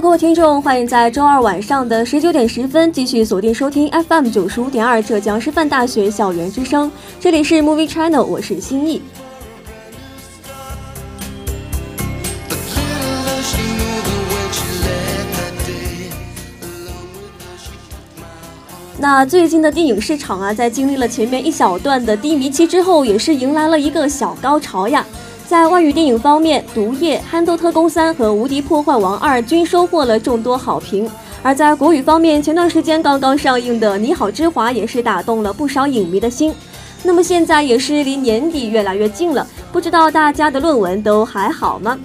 各位听众，欢迎在周二晚上的十九点十分继续锁定收听 FM 九十五点二浙江师范大学校园之声，这里是 Movie Channel，我是心意。那最近的电影市场啊，在经历了前面一小段的低迷期之后，也是迎来了一个小高潮呀。在外语电影方面，《毒液》《憨豆特工三》和《无敌破坏王二》均收获了众多好评。而在国语方面，前段时间刚刚上映的《你好，之华》也是打动了不少影迷的心。那么现在也是离年底越来越近了，不知道大家的论文都还好吗？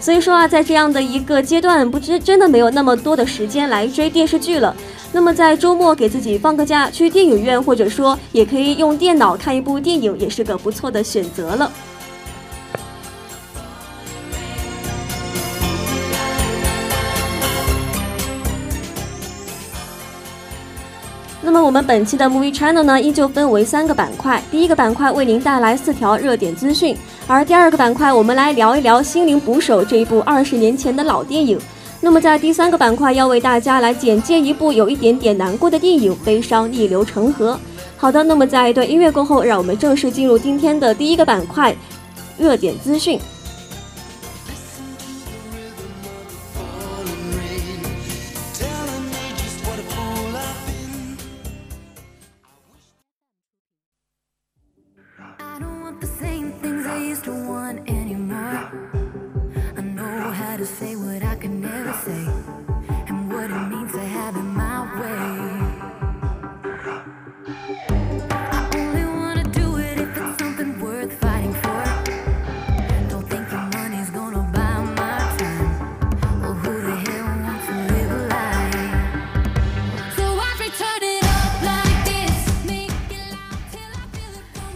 所以说啊，在这样的一个阶段，不知真的没有那么多的时间来追电视剧了。那么在周末给自己放个假，去电影院，或者说也可以用电脑看一部电影，也是个不错的选择了。么我们本期的 Movie Channel 呢，依旧分为三个板块。第一个板块为您带来四条热点资讯，而第二个板块我们来聊一聊《心灵捕手》这一部二十年前的老电影。那么在第三个板块要为大家来简介一部有一点点难过的电影《悲伤逆流成河》。好的，那么在一段音乐过后，让我们正式进入今天的第一个板块——热点资讯。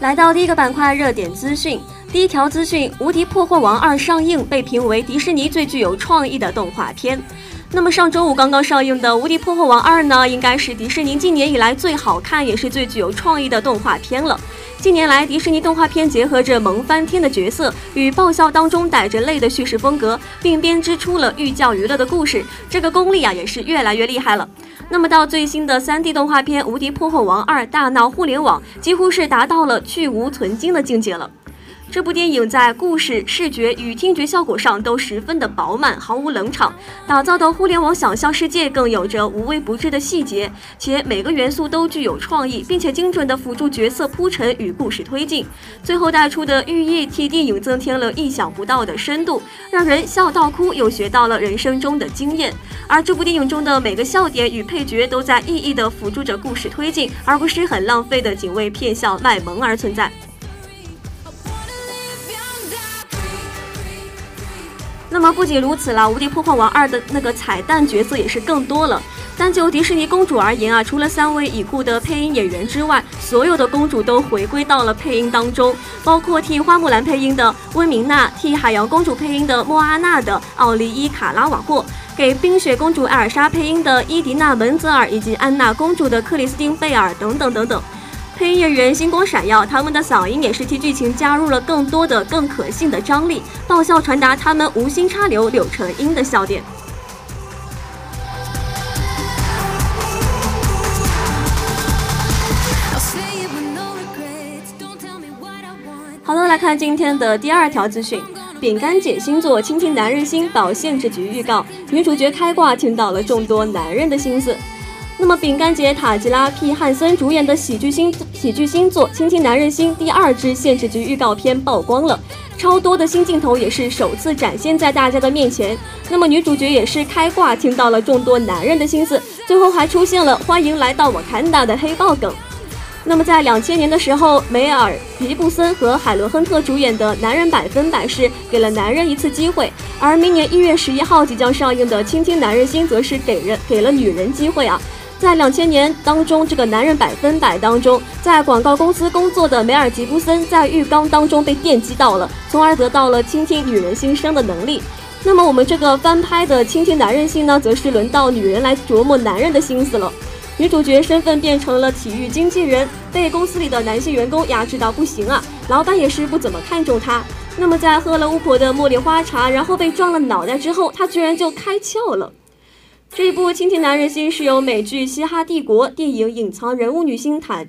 来到第一个板块，热点资讯。第一条资讯，《无敌破坏王二》上映，被评为迪士尼最具有创意的动画片。那么上周五刚刚上映的《无敌破坏王二》呢，应该是迪士尼近年以来最好看，也是最具有创意的动画片了。近年来，迪士尼动画片结合着萌翻天的角色与爆笑当中带着泪的叙事风格，并编织出了寓教于乐的故事，这个功力啊也是越来越厉害了。那么到最新的 3D 动画片《无敌破坏王二：大闹互联网》，几乎是达到了去无存精的境界了。这部电影在故事、视觉与听觉效果上都十分的饱满，毫无冷场，打造的互联网想象世界更有着无微不至的细节，且每个元素都具有创意，并且精准的辅助角色铺陈与故事推进。最后带出的寓意替电影增添了意想不到的深度，让人笑到哭，又学到了人生中的经验。而这部电影中的每个笑点与配角都在意义的辅助着故事推进，而不是很浪费的仅为骗笑卖萌而存在。那么不仅如此啦，《无敌破坏王二》的那个彩蛋角色也是更多了。但就迪士尼公主而言啊，除了三位已故的配音演员之外，所有的公主都回归到了配音当中，包括替花木兰配音的温明娜，替海洋公主配音的莫阿娜的奥利伊卡拉瓦霍，给冰雪公主艾尔莎配音的伊迪娜门泽尔，以及安娜公主的克里斯汀贝尔等等等等。配音演员星光闪耀他们的嗓音也是替剧情加入了更多的更可信的张力爆笑传达他们无心插柳柳成荫的笑点。好了来看今天的第二条资讯。饼干姐星座倾听男人心到限制局预告女主角开挂听到了众多男人的心思。那么，饼干姐塔吉拉 ·P· 汉森主演的喜剧星喜剧新作《倾听男人心》第二支限制级预告片曝光了，超多的新镜头也是首次展现在大家的面前。那么，女主角也是开挂听到了众多男人的心思，最后还出现了“欢迎来到我坎达”的黑豹梗。那么，在两千年的时候，梅尔·皮布森和海伦·亨特主演的《男人百分百》是给了男人一次机会，而明年一月十一号即将上映的《倾听男人心》则是给人给了女人机会啊。在两千年当中，这个《男人百分百》当中，在广告公司工作的梅尔·吉布森在浴缸当中被电击到了，从而得到了倾听女人心声的能力。那么，我们这个翻拍的《倾听男人心》呢，则是轮到女人来琢磨男人的心思了。女主角身份变成了体育经纪人，被公司里的男性员工压制到不行啊！老板也是不怎么看重她。那么在喝了巫婆的茉莉花茶，然后被撞了脑袋之后，她居然就开窍了。这一部《倾听男人心》是由美剧《嘻哈帝国》电影隐藏人物女星塔。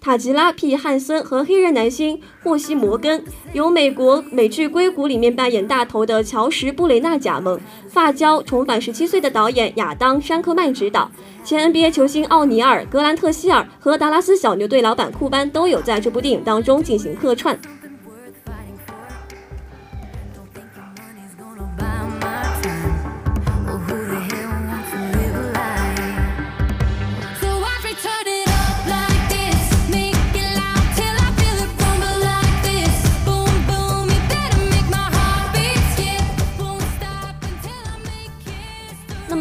塔吉拉 ·P· 汉森和黑人男星霍希·摩根，由美国美剧《硅谷》里面扮演大头的乔什·布雷纳加盟，发胶重返十七岁的导演亚当·山科曼执导，前 NBA 球星奥尼尔、格兰特·希尔和达拉斯小牛队老板库班都有在这部电影当中进行客串。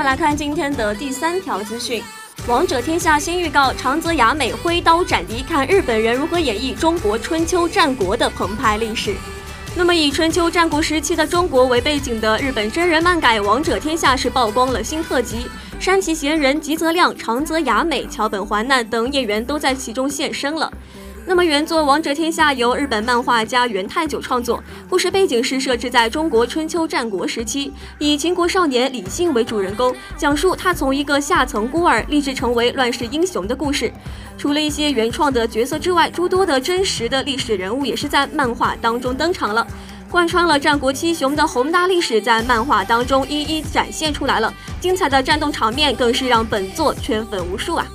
再来看今天的第三条资讯，《王者天下》新预告：长泽雅美挥刀斩敌，看日本人如何演绎中国春秋战国的澎湃历史。那么，以春秋战国时期的中国为背景的日本真人漫改《王者天下》是曝光了新特辑，山崎贤人、吉泽亮、长泽雅美、桥本环奈等演员都在其中现身了。那么原作《王者天下》由日本漫画家原太久创作，故事背景是设置在中国春秋战国时期，以秦国少年李信为主人公，讲述他从一个下层孤儿立志成为乱世英雄的故事。除了一些原创的角色之外，诸多的真实的历史人物也是在漫画当中登场了，贯穿了战国七雄的宏大历史在漫画当中一一展现出来了，精彩的战斗场面更是让本作圈粉无数啊！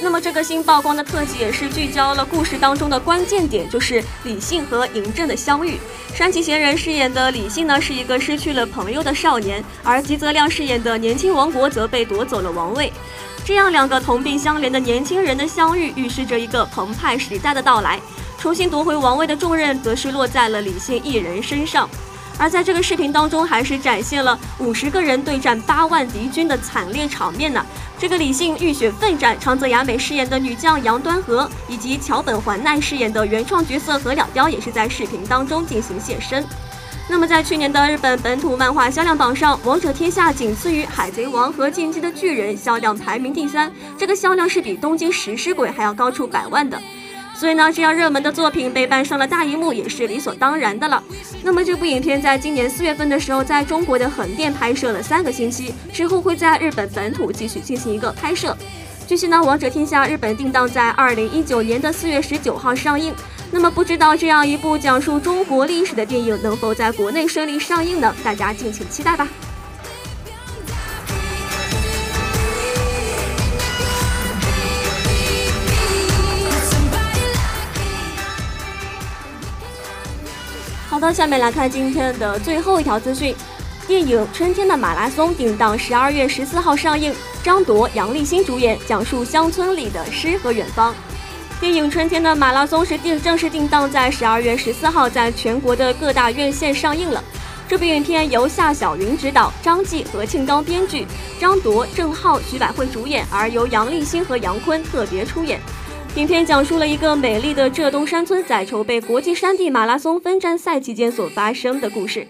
那么这个新曝光的特辑也是聚焦了故事当中的关键点，就是李信和嬴政的相遇。山崎贤人饰演的李信呢，是一个失去了朋友的少年，而吉泽亮饰演的年轻王国则被夺走了王位。这样两个同病相怜的年轻人的相遇，预示着一个澎湃时代的到来。重新夺回王位的重任，则是落在了李信一人身上。而在这个视频当中，还是展现了五十个人对战八万敌军的惨烈场面呢。这个李信浴血奋战，长泽雅美饰演的女将杨端和，以及桥本环奈饰演的原创角色何了雕，也是在视频当中进行现身。那么在去年的日本本土漫画销量榜上，《王者天下》仅次于《海贼王》和《进击的巨人》，销量排名第三。这个销量是比《东京食尸鬼》还要高出百万的。所以呢，这样热门的作品被搬上了大荧幕也是理所当然的了。那么这部影片在今年四月份的时候，在中国的横店拍摄了三个星期，之后会在日本本土继续进行一个拍摄。据悉呢，《王者天下》日本定档在二零一九年的四月十九号上映。那么不知道这样一部讲述中国历史的电影能否在国内顺利上映呢？大家敬请期待吧。好的，下面来看今天的最后一条资讯。电影《春天的马拉松》定档十二月十四号上映，张铎、杨立新主演，讲述乡村里的诗和远方。电影《春天的马拉松》是定正式定档在十二月十四号，在全国的各大院线上映了。这部影片由夏晓云执导，张继、何庆刚编剧，张铎、郑浩、徐百惠主演，而由杨立新和杨坤特别出演。影片讲述了一个美丽的浙东山村在筹备国际山地马拉松分站赛期间所发生的故事。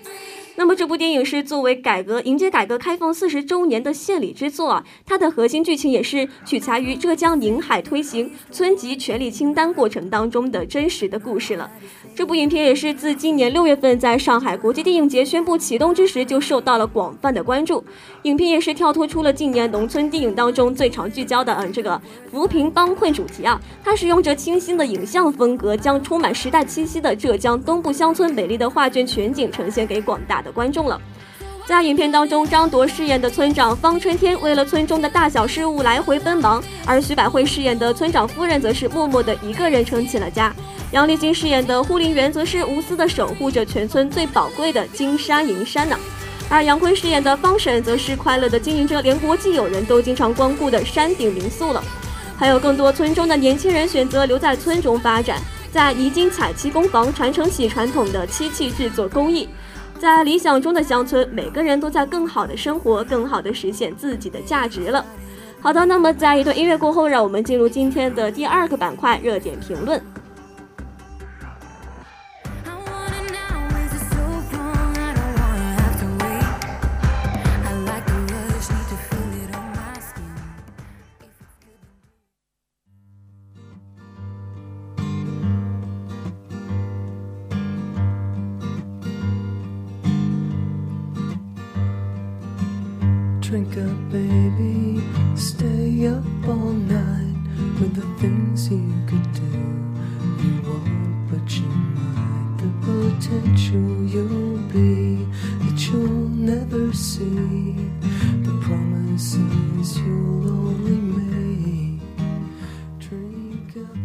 那么这部电影是作为改革迎接改革开放四十周年的献礼之作啊，它的核心剧情也是取材于浙江宁海推行村级权力清单过程当中的真实的故事了。这部影片也是自今年六月份在上海国际电影节宣布启动之时就受到了广泛的关注。影片也是跳脱出了近年农村电影当中最常聚焦的嗯这个扶贫帮困主题啊，它使用着清新的影像风格，将充满时代气息的浙江东部乡村美丽的画卷全景呈现给广大的观众了。在影片当中，张铎饰演的村长方春天为了村中的大小事务来回奔忙，而徐百惠饰演的村长夫人则是默默的一个人撑起了家。杨丽菁饰演的护林员则是无私的守护着全村最宝贵的金山银山呢。而杨坤饰演的方婶则是快乐的经营着连国际友人都经常光顾的山顶民宿了。还有更多村中的年轻人选择留在村中发展，在泥金彩漆工坊传承起传统的漆器制作工艺。在理想中的乡村，每个人都在更好的生活，更好的实现自己的价值了。好的，那么在一段音乐过后，让我们进入今天的第二个板块——热点评论。Drink up, baby, stay up all night with the things you could do. You won't, but you might. The potential you'll be that you'll never see. The promises you'll only make. Drink up.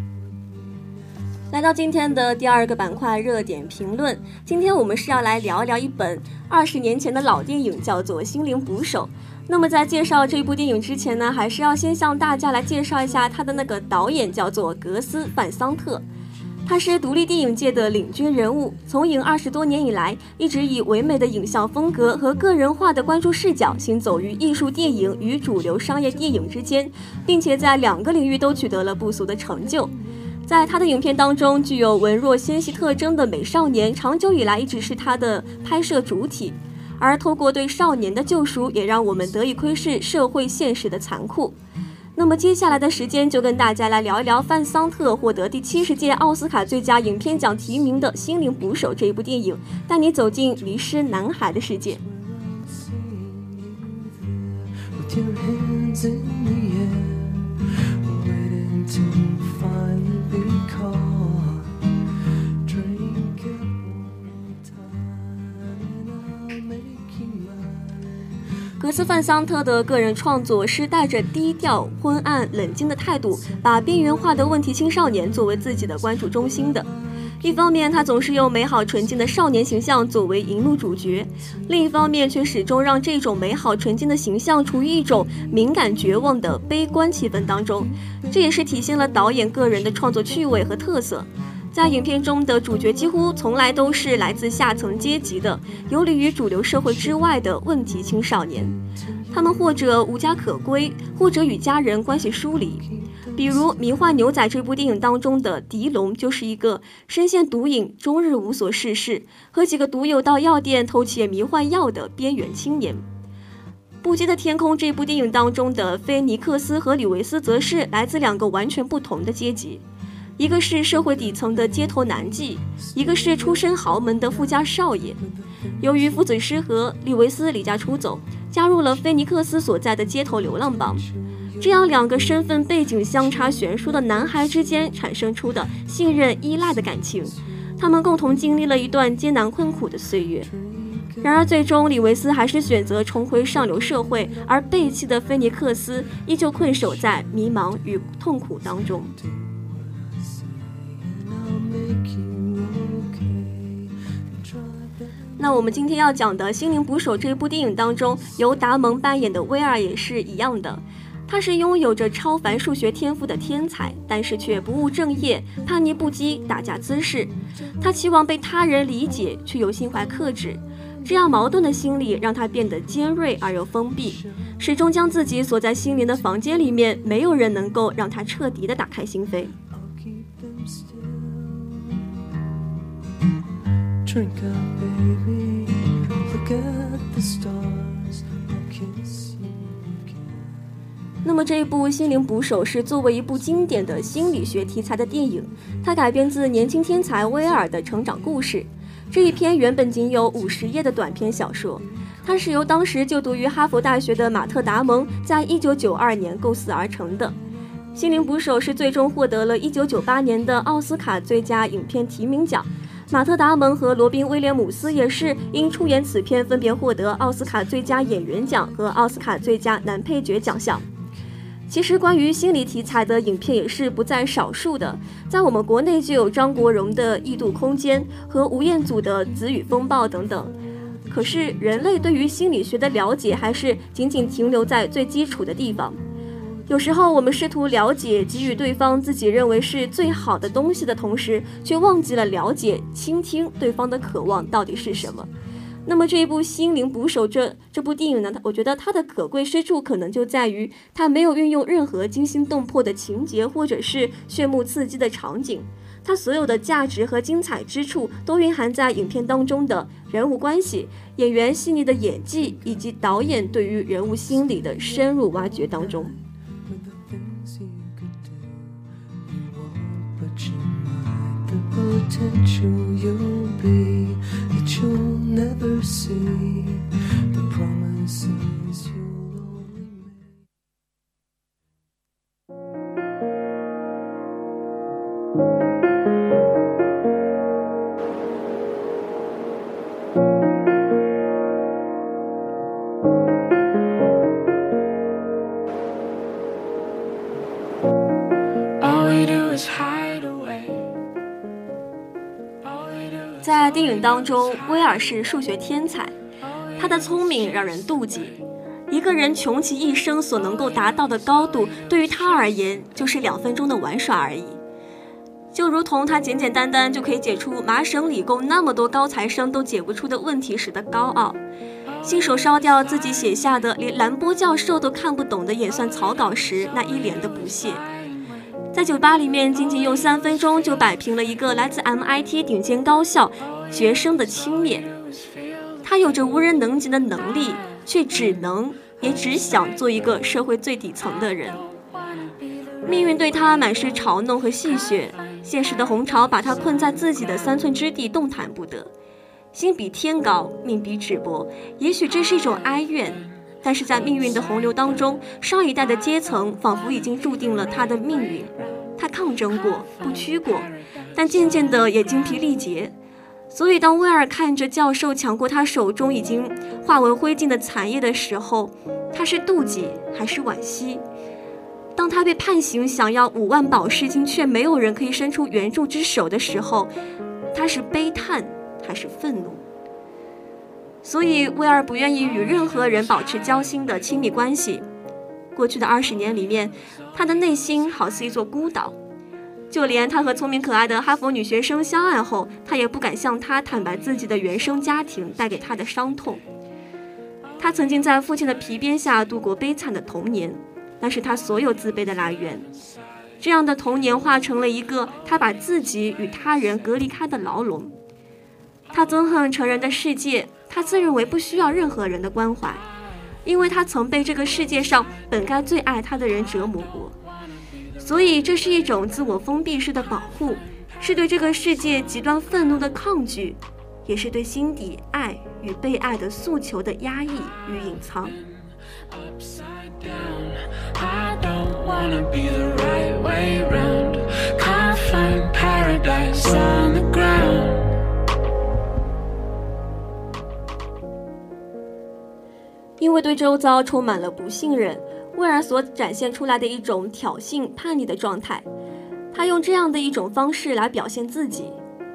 来到今天的第二个板块——热点评论。今天我们是要来聊一聊一本二十年前的老电影，叫做《心灵捕手》。那么在介绍这部电影之前呢，还是要先向大家来介绍一下他的那个导演，叫做格斯·范桑特。他是独立电影界的领军人物，从影二十多年以来，一直以唯美的影像风格和个人化的关注视角，行走于艺术电影与主流商业电影之间，并且在两个领域都取得了不俗的成就。在他的影片当中，具有文弱纤细特征的美少年，长久以来一直是他的拍摄主体。而透过对少年的救赎，也让我们得以窥视社会现实的残酷。那么接下来的时间，就跟大家来聊一聊范桑特获得第七十届奥斯卡最佳影片奖提名的《心灵捕手》这一部电影，带你走进迷失男孩的世界。格斯范桑特的个人创作是带着低调、昏暗、冷静的态度，把边缘化的问题青少年作为自己的关注中心的。一方面，他总是用美好纯净的少年形象作为荧幕主角；另一方面，却始终让这种美好纯净的形象处于一种敏感、绝望的悲观气氛当中。这也是体现了导演个人的创作趣味和特色。在影片中的主角几乎从来都是来自下层阶级的、游离于主流社会之外的问题青少年，他们或者无家可归，或者与家人关系疏离。比如《迷幻牛仔》这部电影当中的狄龙，就是一个深陷毒瘾、终日无所事事，和几个毒友到药店偷窃迷幻药的边缘青年。《不羁的天空》这部电影当中的菲尼克斯和李维斯，则是来自两个完全不同的阶级。一个是社会底层的街头男妓，一个是出身豪门的富家少爷。由于父子失和，李维斯离家出走，加入了菲尼克斯所在的街头流浪帮。这样两个身份背景相差悬殊的男孩之间产生出的信任依赖的感情，他们共同经历了一段艰难困苦的岁月。然而，最终李维斯还是选择重回上流社会，而背弃的菲尼克斯依旧困守在迷茫与痛苦当中。那我们今天要讲的《心灵捕手》这部电影当中，由达蒙扮演的威尔也是一样的。他是拥有着超凡数学天赋的天才，但是却不务正业、叛逆不羁、打架滋事。他期望被他人理解，却又心怀克制。这样矛盾的心理让他变得尖锐而又封闭，始终将自己锁在心灵的房间里面。没有人能够让他彻底的打开心扉。Drink up, baby. 那么这一部《心灵捕手》是作为一部经典的心理学题材的电影，它改编自年轻天才威尔的成长故事。这一篇原本仅有五十页的短篇小说，它是由当时就读于哈佛大学的马特·达蒙在一九九二年构思而成的。《心灵捕手》是最终获得了一九九八年的奥斯卡最佳影片提名奖。马特·达蒙和罗宾·威廉姆斯也是因出演此片分别获得奥斯卡最佳演员奖和奥斯卡最佳男配角奖项。其实，关于心理题材的影片也是不在少数的。在我们国内就有张国荣的《异度空间》和吴彦祖的《子语风暴》等等。可是，人类对于心理学的了解还是仅仅停留在最基础的地方。有时候，我们试图了解、给予对方自己认为是最好的东西的同时，却忘记了了解、倾听对方的渴望到底是什么。那么这一部《心灵捕手》这这部电影呢？它我觉得它的可贵之处可能就在于它没有运用任何惊心动魄的情节或者是炫目刺激的场景，它所有的价值和精彩之处都蕴含在影片当中的人物关系、演员细腻的演技以及导演对于人物心理的深入挖掘当中。things you could do. You won't, but you might. The potential you'll be that you'll never see. 当中，威尔是数学天才，他的聪明让人妒忌。一个人穷其一生所能够达到的高度，对于他而言就是两分钟的玩耍而已。就如同他简简单单就可以解出麻省理工那么多高材生都解不出的问题时的高傲，信手烧掉自己写下的连兰波教授都看不懂的演算草稿时那一脸的不屑。在酒吧里面，仅仅用三分钟就摆平了一个来自 MIT 顶尖高校学生的轻蔑。他有着无人能及的能力，却只能也只想做一个社会最底层的人。命运对他满是嘲弄和戏谑，现实的洪潮把他困在自己的三寸之地，动弹不得。心比天高，命比纸薄。也许这是一种哀怨，但是在命运的洪流当中，上一代的阶层仿佛已经注定了他的命运。他抗争过，不屈过，但渐渐的也精疲力竭。所以，当威尔看着教授抢过他手中已经化为灰烬的残叶的时候，他是妒忌还是惋惜？当他被判刑，想要五万保释金，却没有人可以伸出援助之手的时候，他是悲叹还是愤怒？所以，威尔不愿意与任何人保持交心的亲密关系。过去的二十年里面，他的内心好似一座孤岛，就连他和聪明可爱的哈佛女学生相爱后，他也不敢向她坦白自己的原生家庭带给他的伤痛。他曾经在父亲的皮鞭下度过悲惨的童年，那是他所有自卑的来源。这样的童年化成了一个他把自己与他人隔离开的牢笼。他憎恨成人的世界，他自认为不需要任何人的关怀。因为他曾被这个世界上本该最爱他的人折磨过，所以这是一种自我封闭式的保护，是对这个世界极端愤怒的抗拒，也是对心底爱与被爱的诉求的压抑与隐藏。因为对周遭充满了不信任，威尔所展现出来的一种挑衅、叛逆的状态，他用这样的一种方式来表现自己。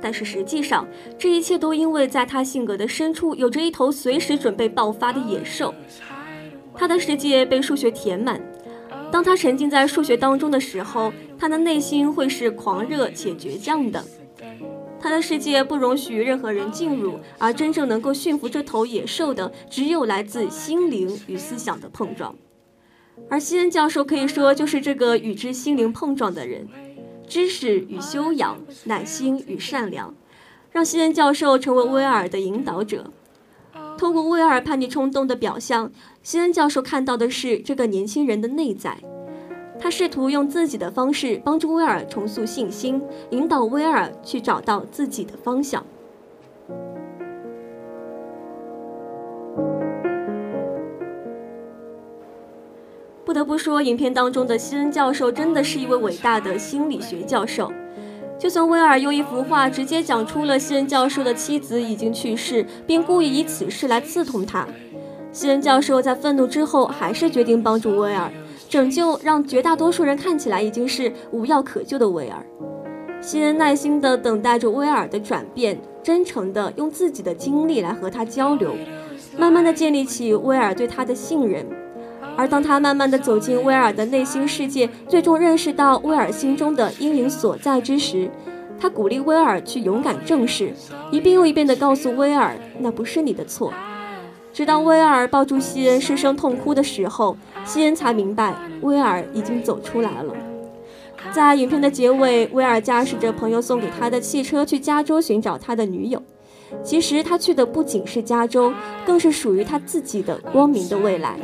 但是实际上，这一切都因为在他性格的深处有着一头随时准备爆发的野兽。他的世界被数学填满，当他沉浸在数学当中的时候，他的内心会是狂热且倔强的。他的世界不容许任何人进入，而真正能够驯服这头野兽的，只有来自心灵与思想的碰撞。而西恩教授可以说就是这个与之心灵碰撞的人，知识与修养，耐心与善良，让西恩教授成为威尔的引导者。通过威尔叛逆冲动的表象，西恩教授看到的是这个年轻人的内在。他试图用自己的方式帮助威尔重塑信心，引导威尔去找到自己的方向。不得不说，影片当中的西恩教授真的是一位伟大的心理学教授。就算威尔用一幅画直接讲出了西恩教授的妻子已经去世，并故意以此事来刺痛他，西恩教授在愤怒之后还是决定帮助威尔。拯救让绝大多数人看起来已经是无药可救的威尔，西恩耐心地等待着威尔的转变，真诚地用自己的经历来和他交流，慢慢地建立起威尔对他的信任。而当他慢慢地走进威尔的内心世界，最终认识到威尔心中的阴影所在之时，他鼓励威尔去勇敢正视，一遍又一遍地告诉威尔，那不是你的错。直到威尔抱住西恩失声痛哭的时候，西恩才明白威尔已经走出来了。在影片的结尾，威尔驾驶着朋友送给他的汽车去加州寻找他的女友。其实他去的不仅是加州，更是属于他自己的光明的未来。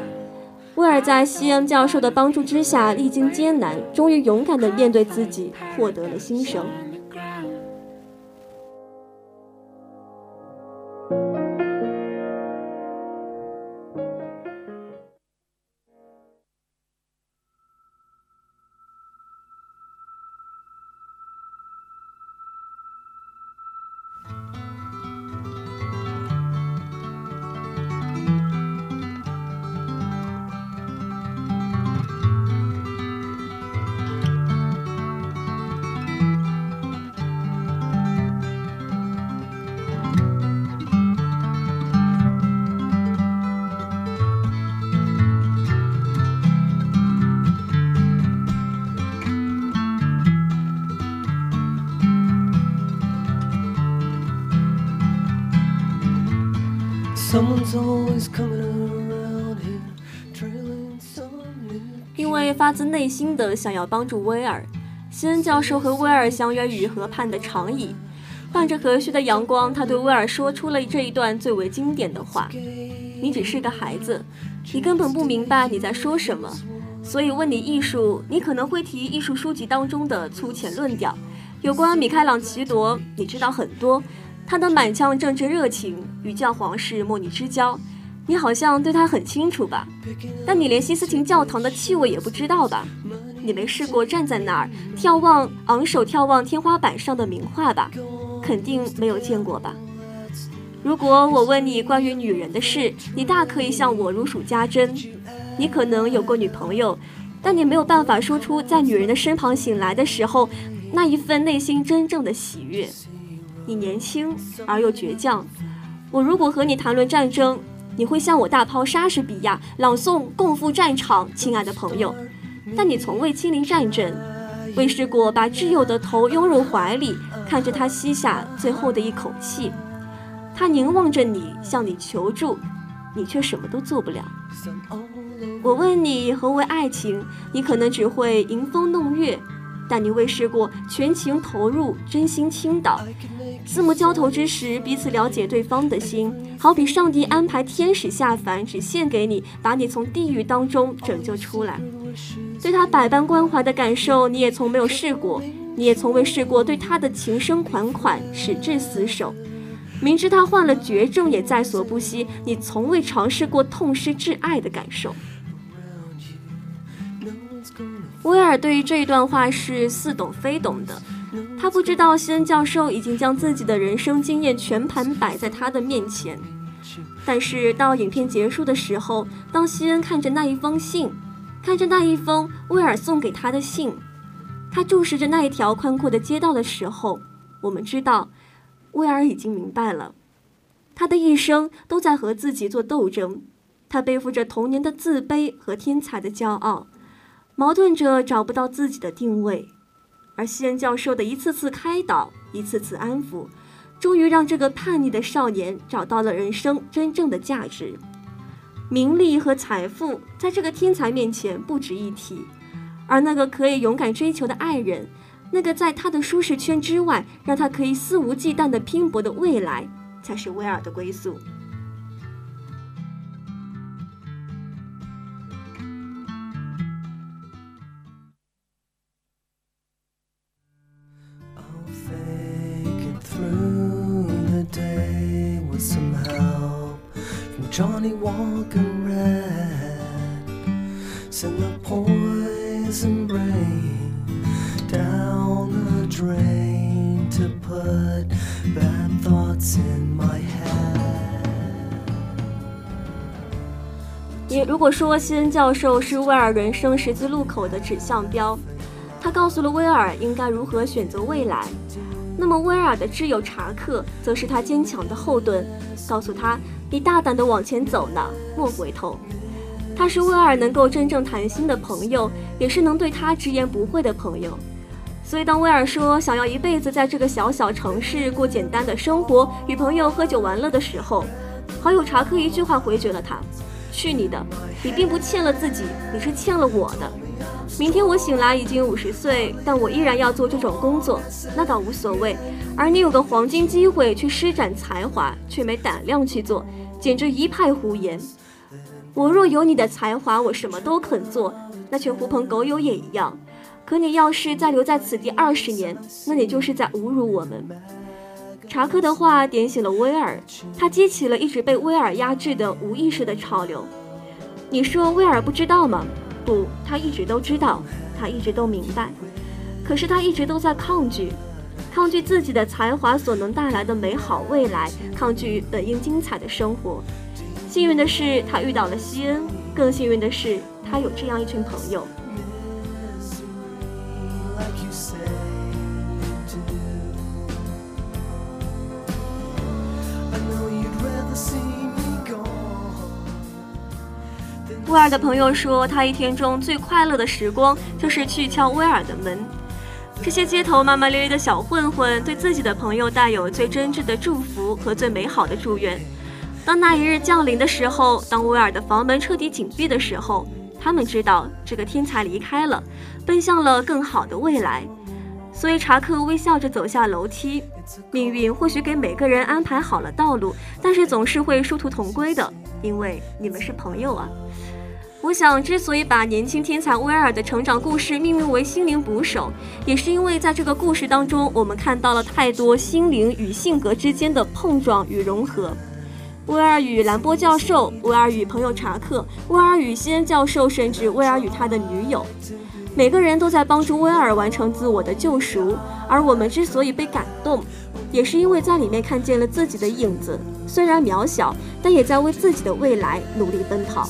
威尔在西恩教授的帮助之下，历经艰难，终于勇敢地面对自己，获得了新生。因为发自内心的想要帮助威尔，西恩教授和威尔相约于河畔的长椅，伴着和煦的阳光，他对威尔说出了这一段最为经典的话：“你只是个孩子，你根本不明白你在说什么，所以问你艺术，你可能会提艺术书籍当中的粗浅论调。有关米开朗奇罗，你知道很多，他的满腔政治热情与教皇是莫逆之交。”你好像对他很清楚吧，但你连西斯廷教堂的气味也不知道吧？你没试过站在那儿眺望、昂首眺望天花板上的名画吧？肯定没有见过吧？如果我问你关于女人的事，你大可以向我如数家珍。你可能有过女朋友，但你没有办法说出在女人的身旁醒来的时候那一份内心真正的喜悦。你年轻而又倔强。我如果和你谈论战争，你会向我大抛莎士比亚，朗诵《共赴战场》，亲爱的朋友，但你从未亲临战争，未试过把挚友的头拥入怀里，看着他吸下最后的一口气。他凝望着你，向你求助，你却什么都做不了。我问你何为爱情，你可能只会迎风弄月。但你未试过全情投入、真心倾倒，四目交投之时，彼此了解对方的心，好比上帝安排天使下凡，只献给你，把你从地狱当中拯救出来。对他百般关怀的感受，你也从没有试过，你也从未试过对他的情深款款、矢志死守。明知他患了绝症，也在所不惜，你从未尝试过痛失挚爱的感受。威尔对于这一段话是似懂非懂的，他不知道西恩教授已经将自己的人生经验全盘摆在他的面前。但是到影片结束的时候，当西恩看着那一封信，看着那一封威尔送给他的信，他注视着那一条宽阔的街道的时候，我们知道，威尔已经明白了，他的一生都在和自己做斗争，他背负着童年的自卑和天才的骄傲。矛盾者找不到自己的定位，而西恩教授的一次次开导，一次次安抚，终于让这个叛逆的少年找到了人生真正的价值。名利和财富在这个天才面前不值一提，而那个可以勇敢追求的爱人，那个在他的舒适圈之外让他可以肆无忌惮地拼搏的未来，才是威尔的归宿。果说西恩教授是威尔人生十字路口的指向标，他告诉了威尔应该如何选择未来。那么威尔的挚友查克则是他坚强的后盾，告诉他：“你大胆地往前走呢，莫回头。”他是威尔能够真正谈心的朋友，也是能对他直言不讳的朋友。所以，当威尔说想要一辈子在这个小小城市过简单的生活，与朋友喝酒玩乐的时候，好友查克一句话回绝了他：“去你的！你并不欠了自己，你是欠了我的。”明天我醒来已经五十岁，但我依然要做这种工作，那倒无所谓。而你有个黄金机会去施展才华，却没胆量去做，简直一派胡言。我若有你的才华，我什么都肯做，那群狐朋狗友也一样。可你要是再留在此地二十年，那你就是在侮辱我们。查克的话点醒了威尔，他激起了一直被威尔压制的无意识的潮流。你说威尔不知道吗？不，他一直都知道，他一直都明白，可是他一直都在抗拒，抗拒自己的才华所能带来的美好未来，抗拒本应精彩的生活。幸运的是，他遇到了西恩；更幸运的是，他有这样一群朋友。威尔的朋友说，他一天中最快乐的时光就是去敲威尔的门。这些街头骂骂咧咧的小混混，对自己的朋友带有最真挚的祝福和最美好的祝愿。当那一日降临的时候，当威尔的房门彻底紧闭的时候，他们知道这个天才离开了，奔向了更好的未来。所以查克微笑着走下楼梯。命运或许给每个人安排好了道路，但是总是会殊途同归的，因为你们是朋友啊。我想，之所以把年轻天才威尔的成长故事命名为“心灵捕手”，也是因为在这个故事当中，我们看到了太多心灵与性格之间的碰撞与融合。威尔与兰波教授，威尔与朋友查克，威尔与西恩教授，甚至威尔与他的女友，每个人都在帮助威尔完成自我的救赎。而我们之所以被感动，也是因为在里面看见了自己的影子，虽然渺小，但也在为自己的未来努力奔跑。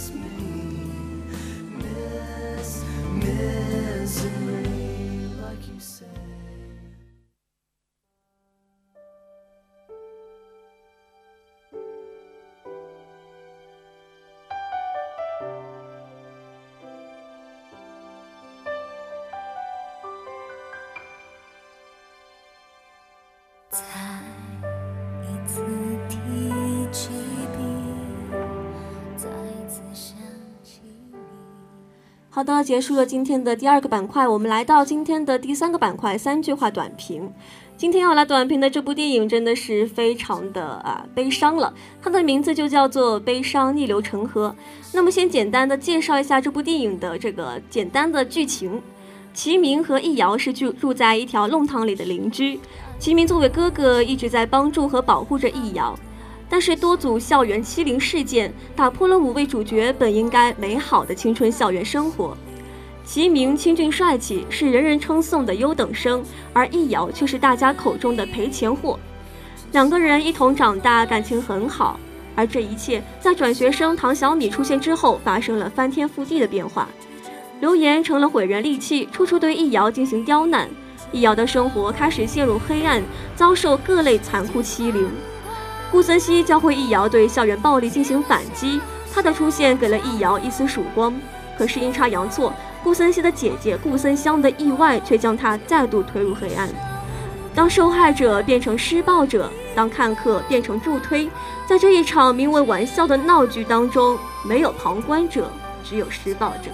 好的，结束了今天的第二个板块，我们来到今天的第三个板块——三句话短评。今天要来短评的这部电影真的是非常的啊悲伤了，它的名字就叫做《悲伤逆流成河》。那么先简单的介绍一下这部电影的这个简单的剧情：齐明和易遥是住住在一条弄堂里的邻居，齐明作为哥哥一直在帮助和保护着易遥。但是多组校园欺凌事件打破了五位主角本应该美好的青春校园生活。齐明清俊帅气，是人人称颂的优等生，而易遥却是大家口中的赔钱货。两个人一同长大，感情很好。而这一切在转学生唐小米出现之后，发生了翻天覆地的变化。流言成了毁人利器，处处对易遥进行刁难。易遥的生活开始陷入黑暗，遭受各类残酷欺凌。顾森西教会易遥对校园暴力进行反击，他的出现给了易遥一丝曙光。可是阴差阳错，顾森西的姐姐顾森香的意外却将他再度推入黑暗。当受害者变成施暴者，当看客变成助推，在这一场名为玩笑的闹剧当中，没有旁观者，只有施暴者。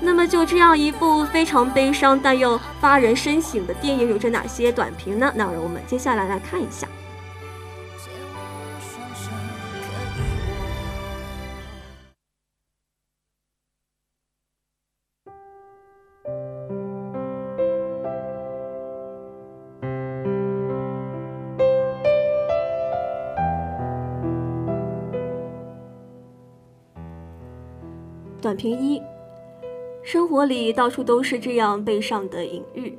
那么就这样一部非常悲伤但又发人深省的电影，有着哪些短评呢？那让我们接下来来看一下。短评一：生活里到处都是这样悲伤的隐喻，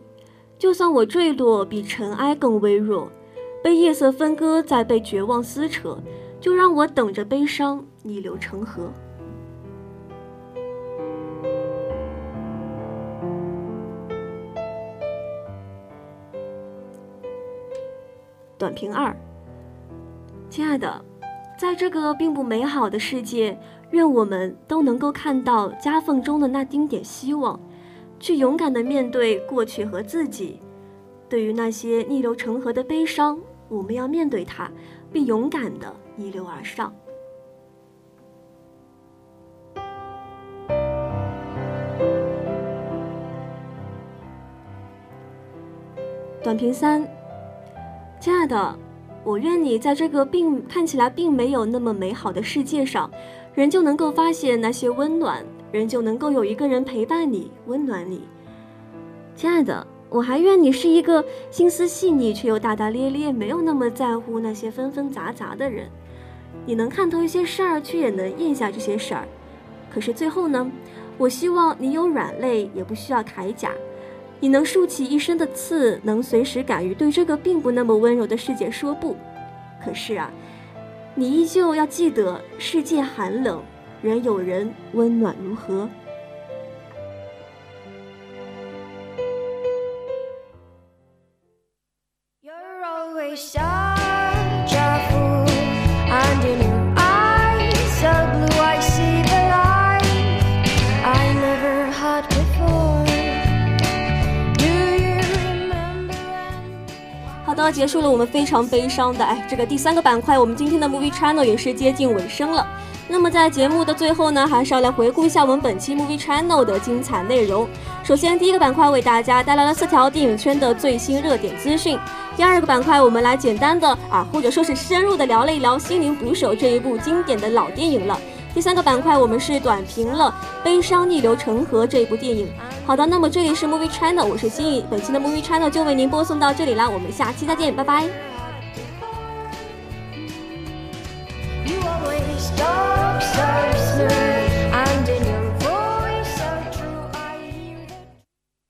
就算我坠落比尘埃更微弱，被夜色分割，再被绝望撕扯，就让我等着悲伤逆流成河。短评二，亲爱的，在这个并不美好的世界，愿我们都能够看到夹缝中的那丁点希望，去勇敢的面对过去和自己。对于那些逆流成河的悲伤，我们要面对它，并勇敢的逆流而上。短评三。亲爱的，我愿你在这个并看起来并没有那么美好的世界上，人就能够发现那些温暖，人就能够有一个人陪伴你，温暖你。亲爱的，我还愿你是一个心思细腻却又大大咧咧，没有那么在乎那些纷纷杂杂的人。你能看透一些事儿，却也能咽下这些事儿。可是最后呢？我希望你有软肋，也不需要铠甲。你能竖起一身的刺，能随时敢于对这个并不那么温柔的世界说不。可是啊，你依旧要记得，世界寒冷，仍有人温暖如何。结束了我们非常悲伤的哎，这个第三个板块，我们今天的 Movie Channel 也是接近尾声了。那么在节目的最后呢，还是要来回顾一下我们本期 Movie Channel 的精彩内容。首先，第一个板块为大家带来了四条电影圈的最新热点资讯。第二个板块，我们来简单的啊，或者说是深入的聊了一聊《心灵捕手》这一部经典的老电影了。第三个板块，我们是短评了《悲伤逆流成河》这一部电影。好的，那么这里是 Movie China，我是心怡，本期的 Movie China 就为您播送到这里啦，我们下期再见，拜拜。